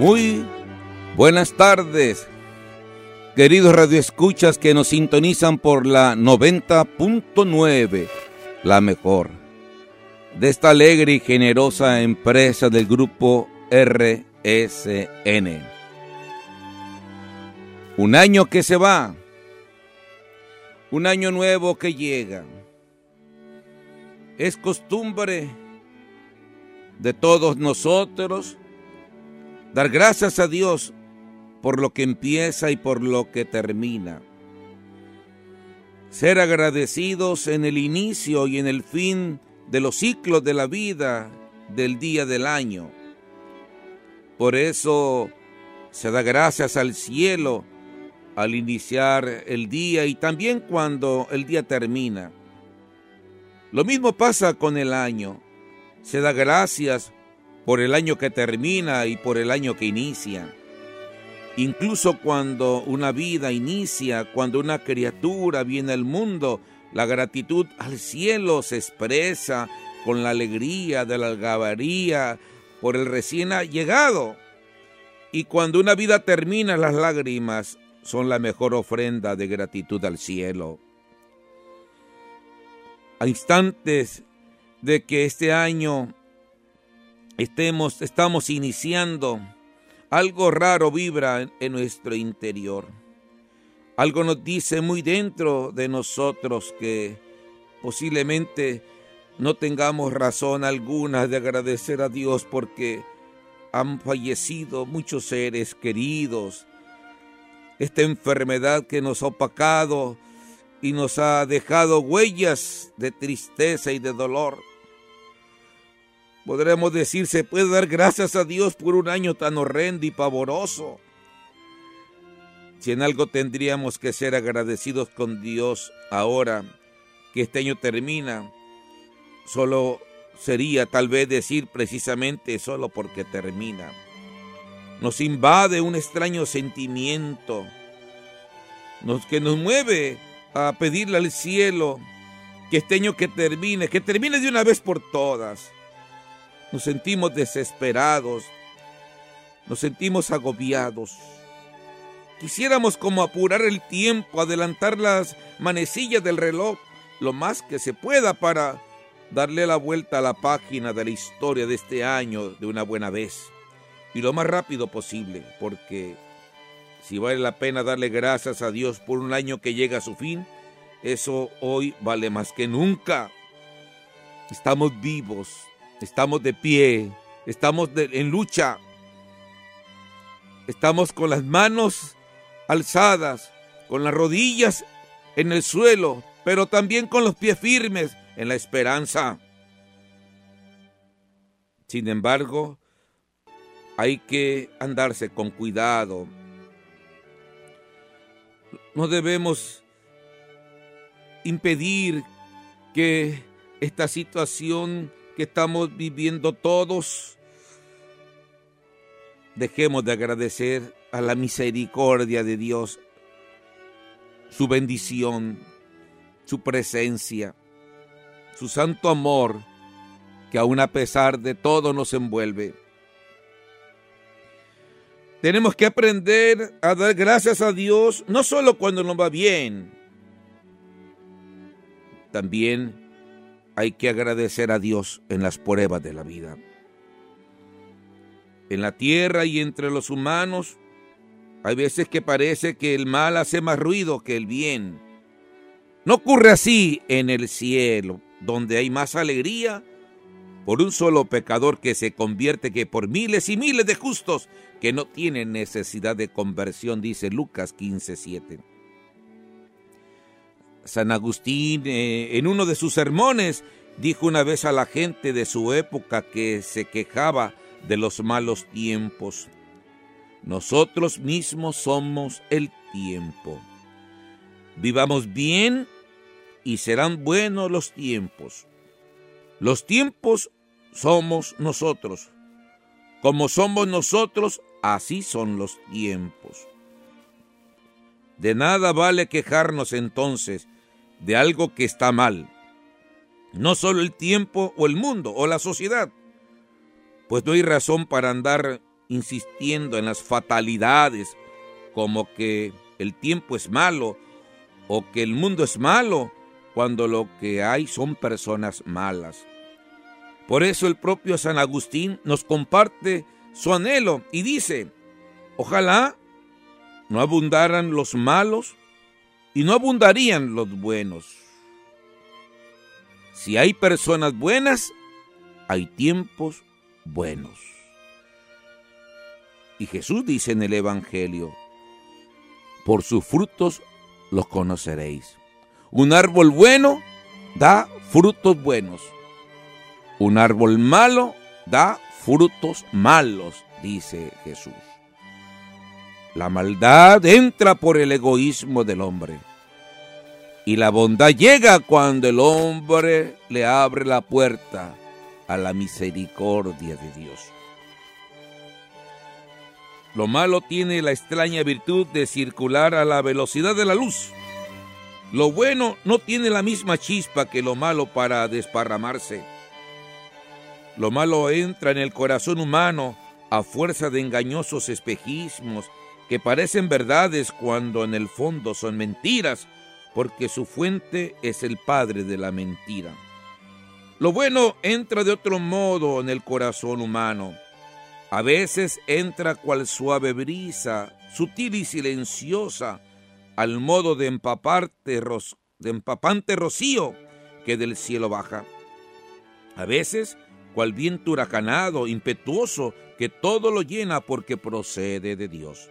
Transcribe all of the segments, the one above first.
Muy buenas tardes, queridos radioescuchas que nos sintonizan por la 90.9, la mejor, de esta alegre y generosa empresa del grupo RSN. Un año que se va, un año nuevo que llega. Es costumbre de todos nosotros dar gracias a Dios por lo que empieza y por lo que termina. Ser agradecidos en el inicio y en el fin de los ciclos de la vida del día del año. Por eso se da gracias al cielo al iniciar el día y también cuando el día termina. Lo mismo pasa con el año. Se da gracias por el año que termina y por el año que inicia. Incluso cuando una vida inicia, cuando una criatura viene al mundo, la gratitud al cielo se expresa con la alegría de la algabaría por el recién llegado. Y cuando una vida termina, las lágrimas son la mejor ofrenda de gratitud al cielo. A instantes de que este año estemos, estamos iniciando, algo raro vibra en nuestro interior. Algo nos dice muy dentro de nosotros que posiblemente no tengamos razón alguna de agradecer a Dios porque han fallecido muchos seres queridos. Esta enfermedad que nos ha opacado y nos ha dejado huellas de tristeza y de dolor. Podremos decir, se puede dar gracias a Dios por un año tan horrendo y pavoroso. Si en algo tendríamos que ser agradecidos con Dios ahora que este año termina, solo sería tal vez decir precisamente solo porque termina. Nos invade un extraño sentimiento que nos mueve a pedirle al cielo que este año que termine, que termine de una vez por todas nos sentimos desesperados, nos sentimos agobiados. Quisiéramos como apurar el tiempo, adelantar las manecillas del reloj lo más que se pueda para darle la vuelta a la página de la historia de este año de una buena vez y lo más rápido posible, porque si vale la pena darle gracias a Dios por un año que llega a su fin, eso hoy vale más que nunca. Estamos vivos, estamos de pie, estamos en lucha, estamos con las manos alzadas, con las rodillas en el suelo, pero también con los pies firmes en la esperanza. Sin embargo, hay que andarse con cuidado. No debemos impedir que esta situación que estamos viviendo todos, dejemos de agradecer a la misericordia de Dios, su bendición, su presencia, su santo amor, que aún a pesar de todo nos envuelve. Tenemos que aprender a dar gracias a Dios no solo cuando nos va bien, también hay que agradecer a Dios en las pruebas de la vida. En la tierra y entre los humanos hay veces que parece que el mal hace más ruido que el bien. No ocurre así en el cielo, donde hay más alegría por un solo pecador que se convierte que por miles y miles de justos que no tienen necesidad de conversión, dice Lucas 15:7. San Agustín, eh, en uno de sus sermones, dijo una vez a la gente de su época que se quejaba de los malos tiempos. Nosotros mismos somos el tiempo. Vivamos bien y serán buenos los tiempos. Los tiempos somos nosotros. Como somos nosotros, así son los tiempos. De nada vale quejarnos entonces de algo que está mal. No solo el tiempo o el mundo o la sociedad, pues no hay razón para andar insistiendo en las fatalidades, como que el tiempo es malo o que el mundo es malo, cuando lo que hay son personas malas. Por eso el propio San Agustín nos comparte su anhelo y dice, ojalá no abundaran los malos y no abundarían los buenos. Si hay personas buenas, hay tiempos buenos. Y Jesús dice en el Evangelio, por sus frutos los conoceréis. Un árbol bueno da frutos buenos. Un árbol malo da frutos malos, dice Jesús. La maldad entra por el egoísmo del hombre. Y la bondad llega cuando el hombre le abre la puerta a la misericordia de Dios. Lo malo tiene la extraña virtud de circular a la velocidad de la luz. Lo bueno no tiene la misma chispa que lo malo para desparramarse. Lo malo entra en el corazón humano a fuerza de engañosos espejismos que parecen verdades cuando en el fondo son mentiras, porque su fuente es el padre de la mentira. Lo bueno entra de otro modo en el corazón humano a veces entra cual suave brisa, sutil y silenciosa, al modo de, de empapante rocío que del cielo baja. A veces cual viento huracanado, impetuoso, que todo lo llena porque procede de Dios.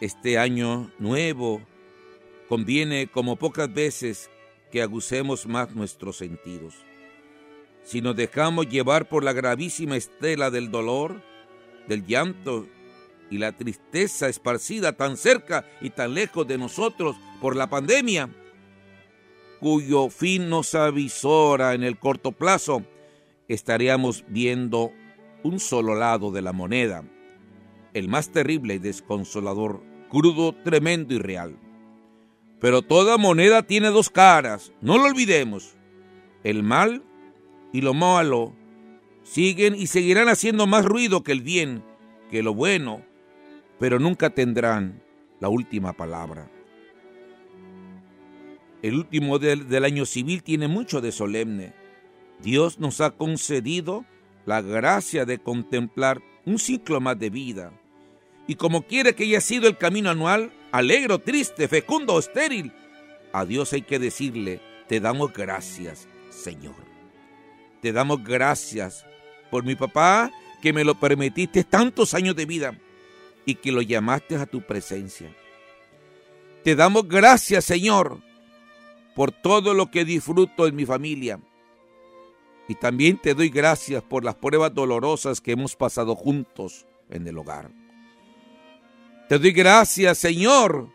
Este año nuevo conviene como pocas veces que agucemos más nuestros sentidos. Si nos dejamos llevar por la gravísima estela del dolor, del llanto y la tristeza esparcida tan cerca y tan lejos de nosotros por la pandemia, cuyo fin nos avisora en el corto plazo, estaríamos viendo un solo lado de la moneda, el más terrible y desconsolador, crudo, tremendo y real. Pero toda moneda tiene dos caras, no lo olvidemos. El mal y lo malo siguen y seguirán haciendo más ruido que el bien, que lo bueno, pero nunca tendrán la última palabra. El último del, año civil tiene mucho de solemne. Dios nos ha concedido la gracia de contemplar un ciclo más de vida. Y como quiere que haya sido el camino anual, alegro, triste, fecundo o estéril, a Dios hay que decirle, te damos gracias, Señor. Te damos gracias por mi papá que me lo permitiste tantos años de vida y que lo llamaste a tu presencia. Te damos gracias, Señor, por todo lo que disfruto en mi familia. Y también te doy gracias por las pruebas dolorosas que hemos pasado juntos en el hogar. Te doy gracias, Señor,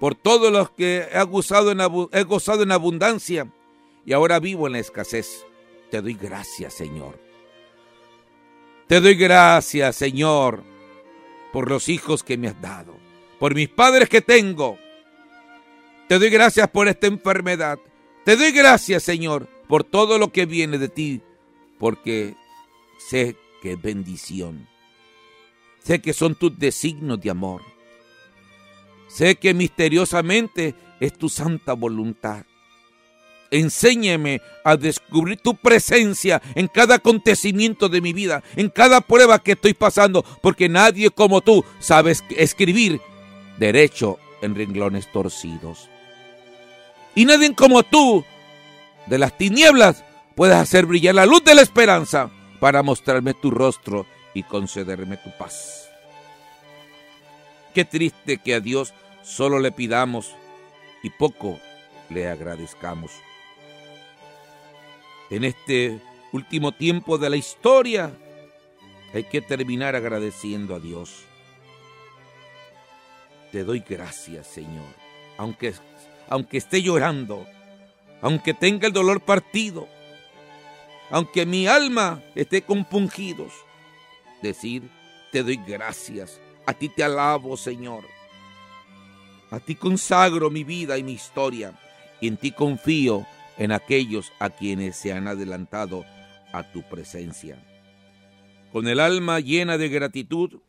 por todo lo que he gozado en, he gozado en abundancia y ahora vivo en la escasez. Te doy gracias, Señor. Te doy gracias, Señor, por los hijos que me has dado, por mis padres que tengo. Te doy gracias por esta enfermedad. Te doy gracias, Señor, por todo lo que viene de ti, porque sé que es bendición. Sé que son tus designos de amor. Sé que misteriosamente es tu santa voluntad. Enséñeme a descubrir tu presencia en cada acontecimiento de mi vida, en cada prueba que estoy pasando, porque nadie como tú sabe escribir derecho en renglones torcidos. Y nadie como tú, de las tinieblas, puedes hacer brillar la luz de la esperanza para mostrarme tu rostro y concederme tu paz. Qué triste que a Dios solo le pidamos y poco le agradezcamos en este último tiempo de la historia, hay que terminar agradeciendo a Dios. Te doy gracias, Señor, aunque, aunque esté llorando, aunque tenga el dolor partido, aunque mi alma esté compungidos, decir, te doy gracias, a ti te alabo, Señor. A ti consagro mi vida y mi historia, y en ti confío en aquellos a quienes se han adelantado a tu presencia. con el alma llena de gratitud,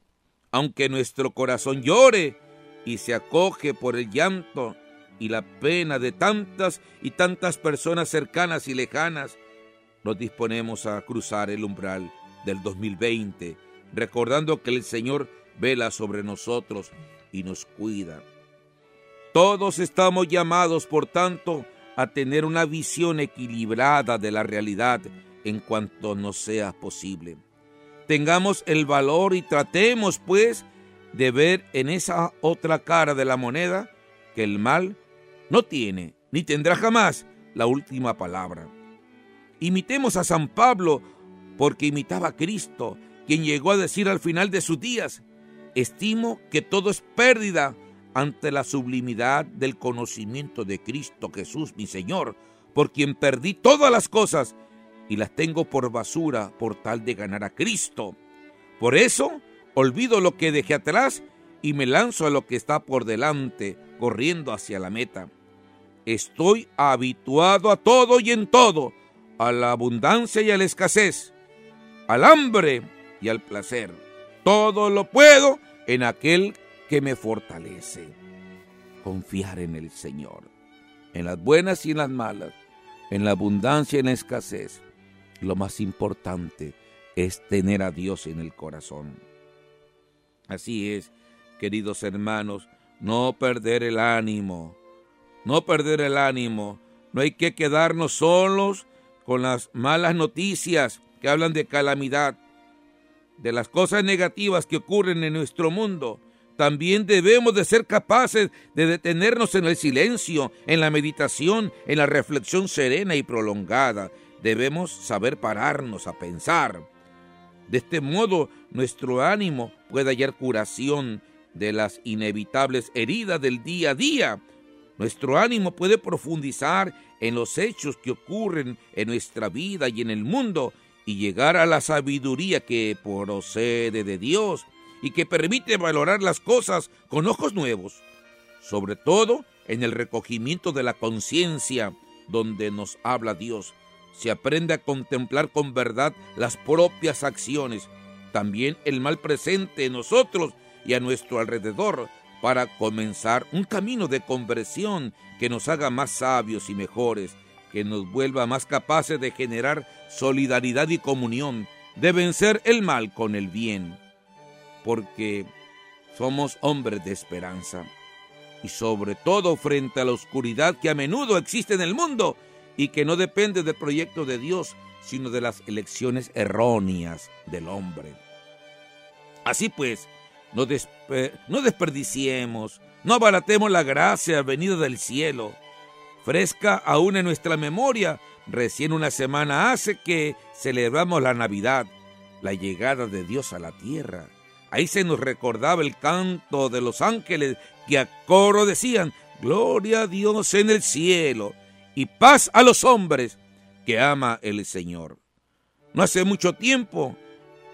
aunque nuestro corazón llore y se acoge por el llanto y la pena de tantas y tantas personas cercanas y lejanas, nos disponemos a cruzar el umbral del 2020, recordando que el Señor vela sobre nosotros y nos cuida. Todos estamos llamados, por tanto, a tener una visión equilibrada de la realidad en cuanto nos sea posible. Tengamos el valor y tratemos, pues, de ver en esa otra cara de la moneda que el mal no tiene ni tendrá jamás la última palabra. Imitemos a San Pablo porque imitaba a Cristo, quien llegó a decir al final de sus días, estimo que todo es pérdida ante la sublimidad del conocimiento de Cristo Jesús, mi Señor, por quien perdí todas las cosas y las tengo por basura por tal de ganar a Cristo. Por eso olvido lo que dejé atrás y me lanzo a lo que está por delante, corriendo hacia la meta. Estoy habituado a todo y en todo, a la abundancia y a la escasez, al hambre y al placer. Todo lo puedo en aquel que me fortalece. Confiar en el Señor, en las buenas y en las malas, en la abundancia y en la escasez. Lo más importante es tener a Dios en el corazón. Así es, queridos hermanos, no perder el ánimo, no perder el ánimo. No hay que quedarnos solos con las malas noticias que hablan de calamidad, de las cosas negativas que ocurren en nuestro mundo. También debemos de ser capaces de detenernos en el silencio, en la meditación, en la reflexión serena y prolongada. Debemos saber pararnos a pensar. De este modo, nuestro ánimo puede hallar curación de las inevitables heridas del día a día. Nuestro ánimo puede profundizar en los hechos que ocurren en nuestra vida y en el mundo y llegar a la sabiduría que procede de Dios y que permite valorar las cosas con ojos nuevos, sobre todo en el recogimiento de la conciencia donde nos habla Dios. Se aprende a contemplar con verdad las propias acciones, también el mal presente en nosotros y a nuestro alrededor, para comenzar un camino de conversión que nos haga más sabios y mejores, que nos vuelva más capaces de generar solidaridad y comunión, de vencer el mal con el bien porque somos hombres de esperanza. Y sobre todo frente a la oscuridad que a menudo existe en el mundo y que no depende del proyecto de Dios, sino de las elecciones erróneas del hombre. Así pues, no, desperdiciemos, no abaratemos la gracia venida del cielo, fresca aún en nuestra memoria. Recién una semana hace que celebramos la Navidad, la llegada de Dios a la tierra Ahí se nos recordaba el canto de los ángeles que a coro decían, Gloria a Dios en el cielo y paz a los hombres que ama el Señor. No hace mucho tiempo,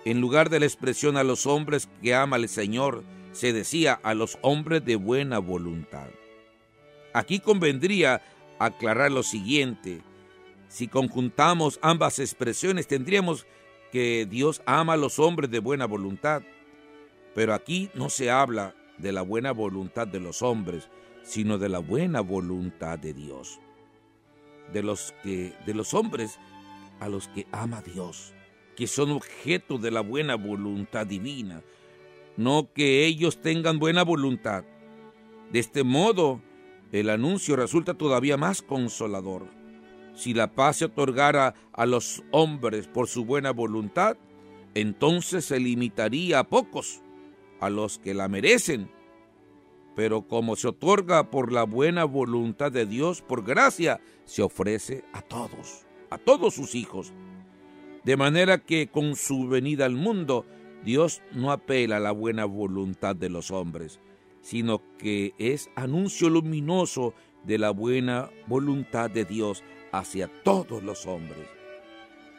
en lugar de la expresión a los hombres que ama el Señor, se decía a los hombres de buena voluntad. Aquí convendría aclarar lo siguiente. Si conjuntamos ambas expresiones, tendríamos que Dios ama a los hombres de buena voluntad pero aquí no se habla de la buena voluntad de los hombres, sino de la buena voluntad de Dios. De los que de los hombres a los que ama Dios, que son objeto de la buena voluntad divina, no que ellos tengan buena voluntad. De este modo, el anuncio resulta todavía más consolador. Si la paz se otorgara a los hombres por su buena voluntad, entonces se limitaría a pocos a los que la merecen, pero como se otorga por la buena voluntad de Dios, por gracia, se ofrece a todos, a todos sus hijos. De manera que con su venida al mundo, Dios no apela a la buena voluntad de los hombres, sino que es anuncio luminoso de la buena voluntad de Dios hacia todos los hombres.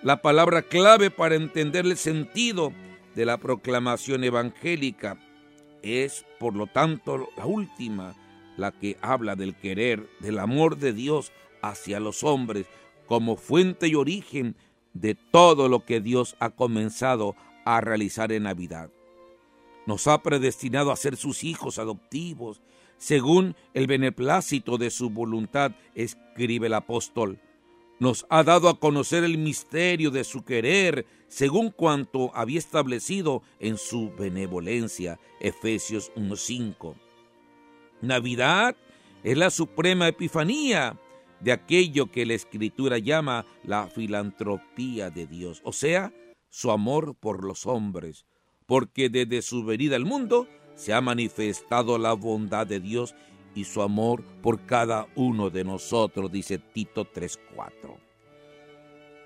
La palabra clave para entender el sentido de la proclamación evangélica. Es, por lo tanto, la última, la que habla del querer, del amor de Dios hacia los hombres como fuente y origen de todo lo que Dios ha comenzado a realizar en Navidad. Nos ha predestinado a ser sus hijos adoptivos, según el beneplácito de su voluntad, escribe el apóstol. Nos ha dado a conocer el misterio de su querer, según cuanto había establecido en su benevolencia. Efesios 1.5. Navidad es la suprema epifanía de aquello que la escritura llama la filantropía de Dios, o sea, su amor por los hombres, porque desde su venida al mundo se ha manifestado la bondad de Dios y su amor por cada uno de nosotros, dice Tito 3.4.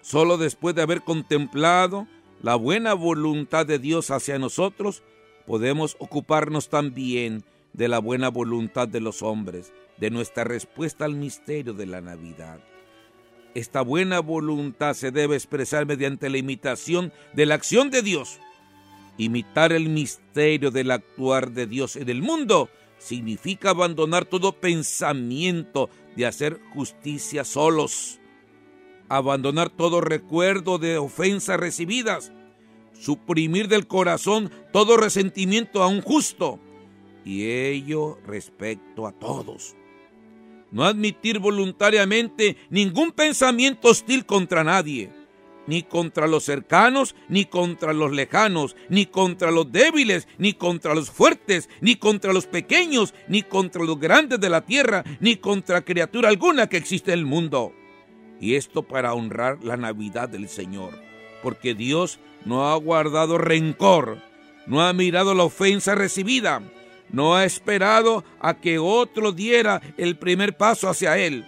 Solo después de haber contemplado la buena voluntad de Dios hacia nosotros, podemos ocuparnos también de la buena voluntad de los hombres, de nuestra respuesta al misterio de la Navidad. Esta buena voluntad se debe expresar mediante la imitación de la acción de Dios. Imitar el misterio del actuar de Dios en el mundo significa abandonar todo pensamiento de hacer justicia solos, abandonar todo recuerdo de ofensas recibidas, suprimir del corazón todo resentimiento a un justo, y ello respecto a todos. No admitir voluntariamente ningún pensamiento hostil contra nadie, ni contra los cercanos, ni contra los lejanos, ni contra los débiles, ni contra los fuertes, ni contra los pequeños, ni contra los grandes de la tierra, ni contra criatura alguna que existe en el mundo. Y esto para honrar la Navidad del Señor, porque Dios no ha guardado rencor, no ha mirado la ofensa recibida, no ha esperado a que otro diera el primer paso hacia Él.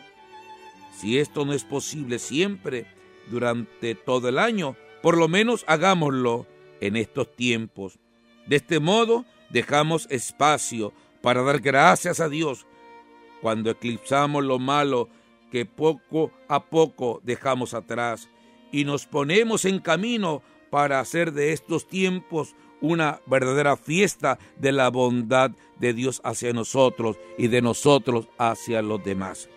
Si esto no es posible siempre, durante todo el año, por lo menos hagámoslo en estos tiempos. De este modo dejamos espacio para dar gracias a Dios cuando eclipsamos lo malo que poco a poco dejamos atrás y nos ponemos en camino para hacer de estos tiempos una verdadera fiesta de la bondad de Dios hacia nosotros y de nosotros hacia los demás.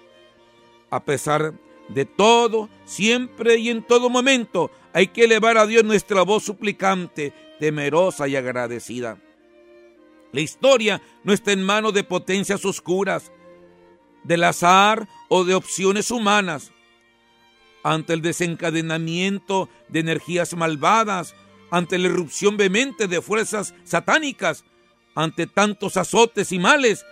A pesar de todo, siempre y en todo momento, hay que elevar a Dios nuestra voz suplicante, temerosa y agradecida. La historia no está en manos de potencias oscuras, del azar o de opciones humanas. Ante el desencadenamiento de energías malvadas, ante la irrupción vehemente de fuerzas satánicas, ante tantos azotes y males,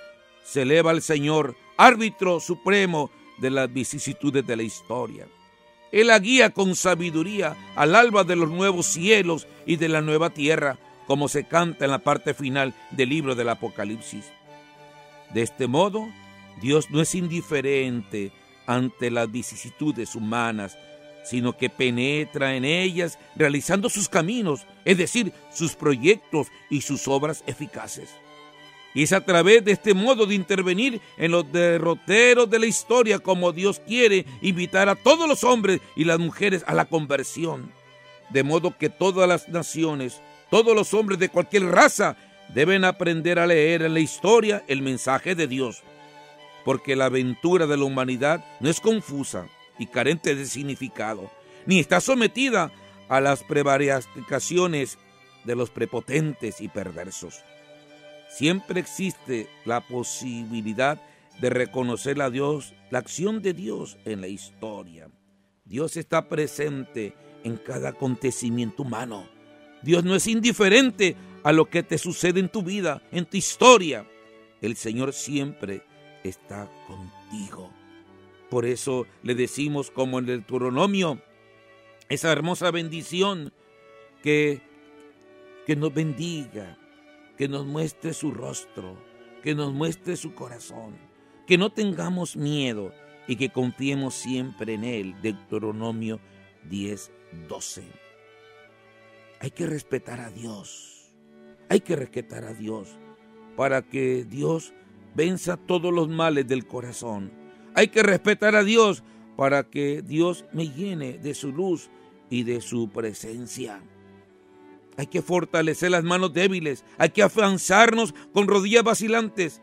se eleva el Señor, árbitro supremo de las vicisitudes de la historia. Él la guía con sabiduría al alba de los nuevos cielos y de la nueva tierra, como se canta en la parte final del libro del Apocalipsis. De este modo, Dios no es indiferente ante las vicisitudes humanas, sino que penetra en ellas realizando sus caminos, es decir, sus proyectos y sus obras eficaces. Y es a través de este modo de intervenir en los derroteros de la historia como Dios quiere invitar a todos los hombres y las mujeres a la conversión. De modo que todas las naciones, todos los hombres de cualquier raza, deben aprender a leer en la historia el mensaje de Dios. Porque la aventura de la humanidad no es confusa, y carente de significado, ni está sometida a las prevaricaciones de los prepotentes y perversos. Siempre existe la posibilidad de reconocer a Dios, la acción de Dios en la historia. Dios está presente en cada acontecimiento humano. Dios no es indiferente a lo que te sucede en tu vida, en tu historia. El Señor siempre está contigo. Por eso le decimos como en el Deuteronomio, esa hermosa bendición que, que nos bendiga, que nos muestre su rostro, que nos muestre su corazón, que no tengamos miedo y que confiemos siempre en Él. Deuteronomio 10, 12. Hay que respetar a Dios, hay que respetar a Dios para que Dios venza todos los males del corazón hay que respetar a Dios para que Dios me llene de su luz y de su presencia. Hay que fortalecer las manos débiles, hay que avanzarnos con rodillas vacilantes.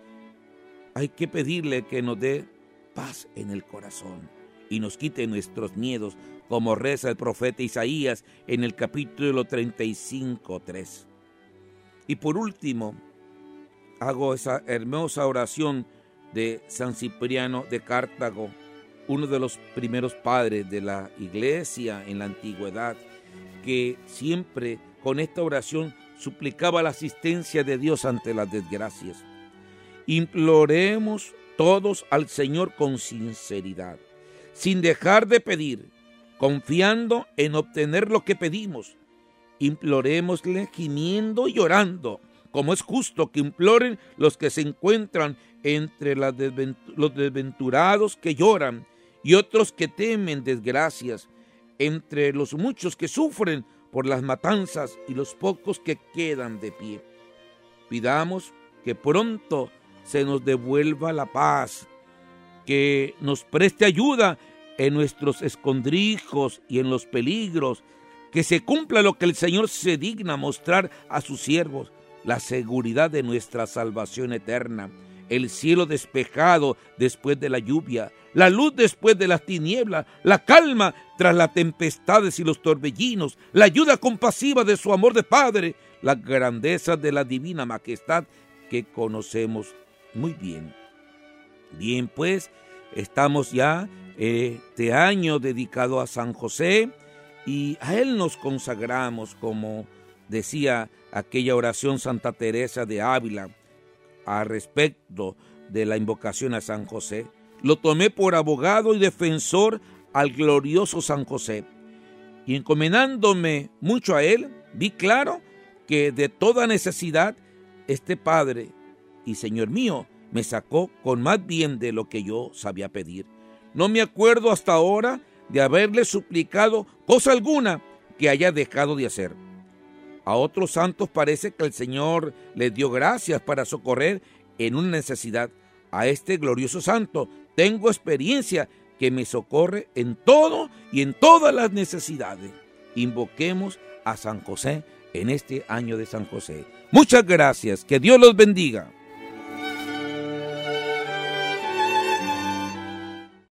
Hay que pedirle que nos dé paz en el corazón y nos quite nuestros miedos, como reza el profeta Isaías en el capítulo 35, 3. Y por último, hago esa hermosa oración de San Cipriano de Cartago, uno de los primeros padres de la iglesia en la antigüedad, que siempre con esta oración suplicaba la asistencia de Dios ante las desgracias. Imploremos todos al Señor con sinceridad, sin dejar de pedir, confiando en obtener lo que pedimos. Implorémosle gimiendo y llorando, como es justo que imploren los que se encuentran entre los desventurados que lloran y otros que temen desgracias, entre los muchos que sufren por las matanzas y los pocos que quedan de pie. Pidamos que pronto se nos devuelva la paz, que nos preste ayuda en nuestros escondrijos y en los peligros, que se cumpla lo que el Señor se digna mostrar a sus siervos, la seguridad de nuestra salvación eterna, el cielo despejado después de la lluvia, la luz después de las tinieblas, la calma tras las tempestades y los torbellinos, la ayuda compasiva de su amor de Padre, la grandeza de la divina majestad que conocemos muy bien. Bien, pues estamos ya este año dedicado a San José y a él nos consagramos como decía aquella oración Santa Teresa de Ávila a respecto de la invocación a San José. Lo tomé por abogado y defensor al glorioso San José. Y encomendándome mucho a él, vi claro que de toda necesidad este Padre y Señor mío me sacó con más bien de lo que yo sabía pedir. No me acuerdo hasta ahora de haberle suplicado cosa alguna que haya dejado de hacer. A otros santos parece que el Señor les dio gracias para socorrer en una necesidad. A este glorioso santo tengo experiencia que me socorre en todo y en todas las necesidades. Invoquemos a San José en este año de San José. Muchas gracias, que Dios los bendiga.